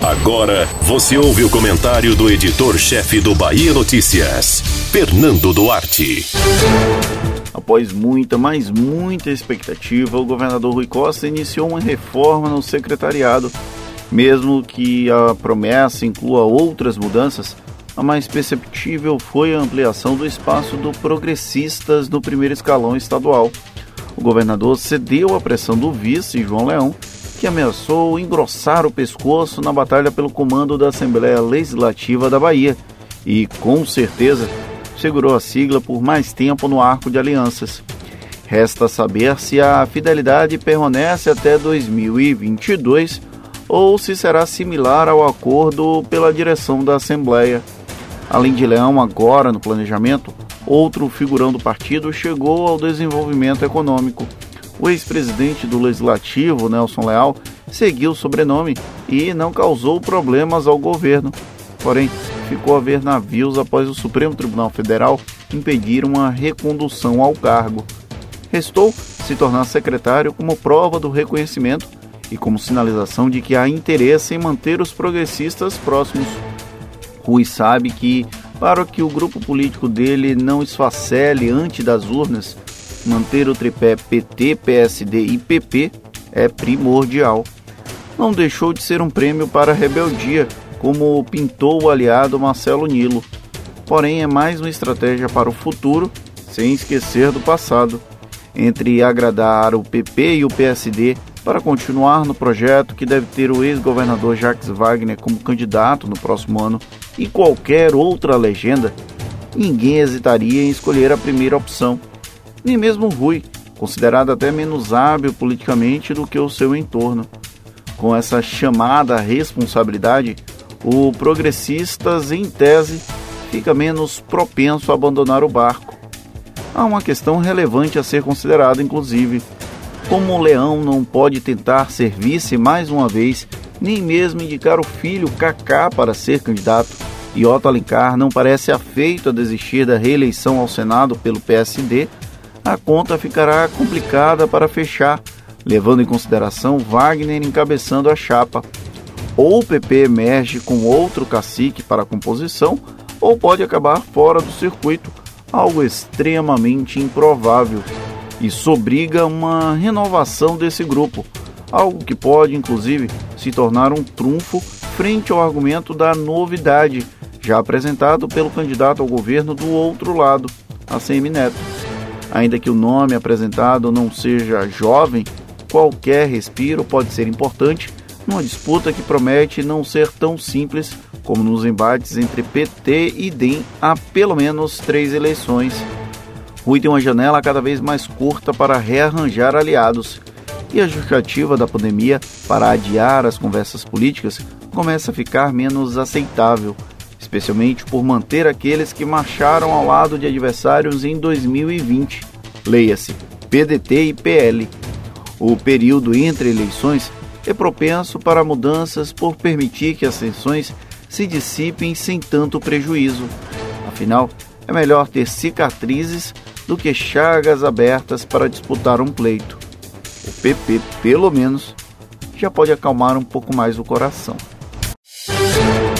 Agora você ouve o comentário do editor-chefe do Bahia Notícias, Fernando Duarte. Após muita, mas muita expectativa, o governador Rui Costa iniciou uma reforma no secretariado. Mesmo que a promessa inclua outras mudanças, a mais perceptível foi a ampliação do espaço do Progressistas no primeiro escalão estadual. O governador cedeu à pressão do vice, João Leão, que ameaçou engrossar o pescoço na batalha pelo comando da Assembleia Legislativa da Bahia e, com certeza, segurou a sigla por mais tempo no arco de alianças. Resta saber se a fidelidade permanece até 2022 ou se será similar ao acordo pela direção da Assembleia. Além de Leão, agora no planejamento, outro figurão do partido chegou ao desenvolvimento econômico. O ex-presidente do Legislativo, Nelson Leal, seguiu o sobrenome e não causou problemas ao governo. Porém, ficou a ver navios após o Supremo Tribunal Federal impedir uma recondução ao cargo. Restou se tornar secretário como prova do reconhecimento e como sinalização de que há interesse em manter os progressistas próximos. Rui sabe que, para que o grupo político dele não esfacele antes das urnas, manter o tripé PT, PSD e PP é primordial. Não deixou de ser um prêmio para a rebeldia, como pintou o aliado Marcelo Nilo. Porém, é mais uma estratégia para o futuro, sem esquecer do passado. Entre agradar o PP e o PSD para continuar no projeto que deve ter o ex-governador Jacques Wagner como candidato no próximo ano e qualquer outra legenda, ninguém hesitaria em escolher a primeira opção nem mesmo Rui, considerado até menos hábil politicamente do que o seu entorno. Com essa chamada responsabilidade, o Progressistas, em tese, fica menos propenso a abandonar o barco. Há uma questão relevante a ser considerada, inclusive. Como o Leão não pode tentar ser vice mais uma vez, nem mesmo indicar o filho Kaká para ser candidato, e Otto Alencar não parece afeito a desistir da reeleição ao Senado pelo PSD, a conta ficará complicada para fechar, levando em consideração Wagner encabeçando a chapa. Ou o PP emerge com outro cacique para a composição, ou pode acabar fora do circuito, algo extremamente improvável. Isso obriga uma renovação desse grupo, algo que pode inclusive se tornar um trunfo frente ao argumento da novidade, já apresentado pelo candidato ao governo do outro lado, ACM Neto. Ainda que o nome apresentado não seja jovem, qualquer respiro pode ser importante numa disputa que promete não ser tão simples como nos embates entre PT e DEM há pelo menos três eleições. Rui tem uma janela cada vez mais curta para rearranjar aliados, e a justificativa da pandemia para adiar as conversas políticas começa a ficar menos aceitável especialmente por manter aqueles que marcharam ao lado de adversários em 2020. Leia-se PDT e PL. O período entre eleições é propenso para mudanças por permitir que as tensões se dissipem sem tanto prejuízo. Afinal, é melhor ter cicatrizes do que chagas abertas para disputar um pleito. O PP, pelo menos, já pode acalmar um pouco mais o coração.